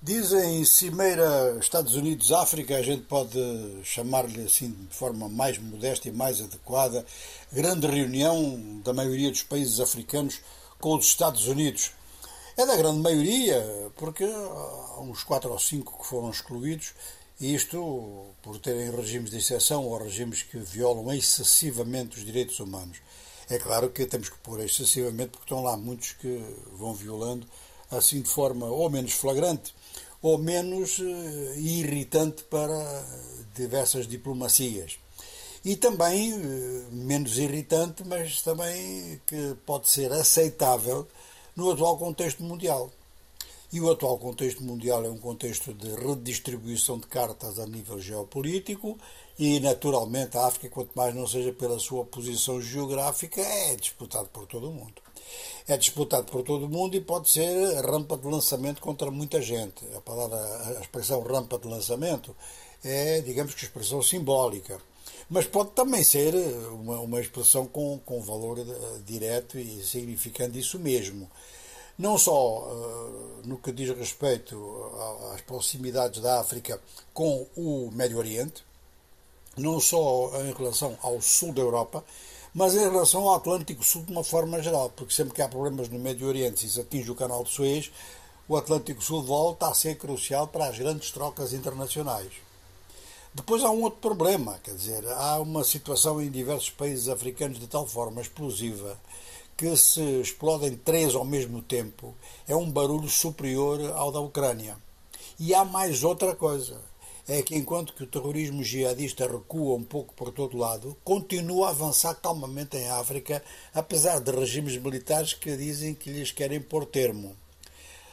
Dizem Cimeira Estados Unidos-África, a gente pode chamar-lhe assim de forma mais modesta e mais adequada, grande reunião da maioria dos países africanos com os Estados Unidos. É da grande maioria, porque há uns quatro ou cinco que foram excluídos, e isto por terem regimes de exceção ou regimes que violam excessivamente os direitos humanos. É claro que temos que pôr excessivamente, porque estão lá muitos que vão violando assim de forma ou menos flagrante ou menos eh, irritante para diversas diplomacias. E também eh, menos irritante, mas também que pode ser aceitável no atual contexto mundial. E o atual contexto mundial é um contexto de redistribuição de cartas a nível geopolítico e, naturalmente, a África, quanto mais não seja pela sua posição geográfica, é disputado por todo o mundo. É disputado por todo o mundo e pode ser rampa de lançamento contra muita gente. A palavra, a expressão rampa de lançamento é, digamos que, expressão simbólica. Mas pode também ser uma, uma expressão com, com valor eh, direto e significando isso mesmo não só uh, no que diz respeito às proximidades da África com o Médio Oriente, não só em relação ao sul da Europa, mas em relação ao Atlântico Sul de uma forma geral, porque sempre que há problemas no Médio Oriente, se se atinge o canal de Suez, o Atlântico Sul volta a ser crucial para as grandes trocas internacionais. Depois há um outro problema, quer dizer, há uma situação em diversos países africanos de tal forma explosiva que se explodem três ao mesmo tempo é um barulho superior ao da Ucrânia. E há mais outra coisa. É que enquanto que o terrorismo jihadista recua um pouco por todo lado, continua a avançar calmamente em África, apesar de regimes militares que dizem que lhes querem pôr termo.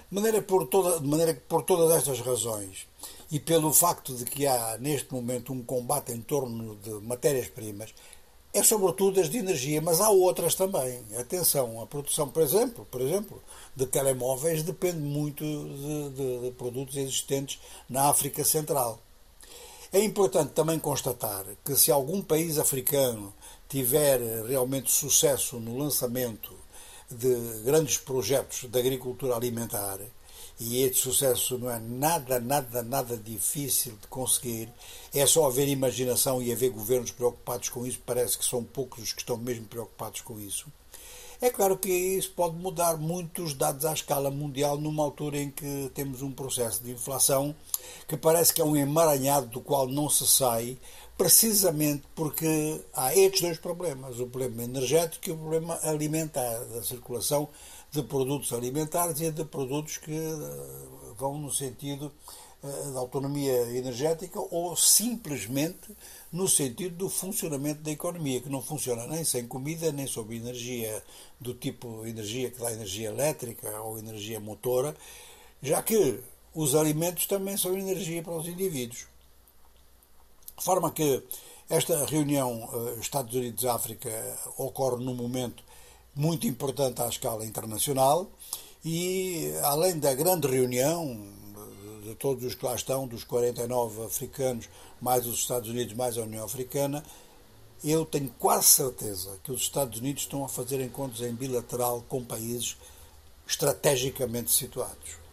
De maneira, por toda, de maneira que, por todas estas razões, e pelo facto de que há neste momento um combate em torno de matérias-primas, é sobretudo as de energia, mas há outras também. Atenção, a produção, por exemplo, por exemplo de telemóveis depende muito de, de, de produtos existentes na África Central. É importante também constatar que se algum país africano tiver realmente sucesso no lançamento de grandes projetos de agricultura alimentar, e este sucesso não é nada, nada, nada difícil de conseguir. É só haver imaginação e haver governos preocupados com isso. Parece que são poucos os que estão mesmo preocupados com isso. É claro que isso pode mudar muitos dados à escala mundial numa altura em que temos um processo de inflação que parece que é um emaranhado do qual não se sai, precisamente porque há estes dois problemas: o problema energético e o problema alimentar, da circulação de produtos alimentares e de produtos que eh, vão no sentido da autonomia energética ou simplesmente no sentido do funcionamento da economia, que não funciona nem sem comida, nem sob energia do tipo energia que dá energia elétrica ou energia motora, já que os alimentos também são energia para os indivíduos. De forma que esta reunião uh, Estados Unidos-África ocorre num momento muito importante à escala internacional e, além da grande reunião todos os que lá estão, dos 49 africanos, mais os Estados Unidos, mais a União Africana, eu tenho quase certeza que os Estados Unidos estão a fazer encontros em bilateral com países estrategicamente situados.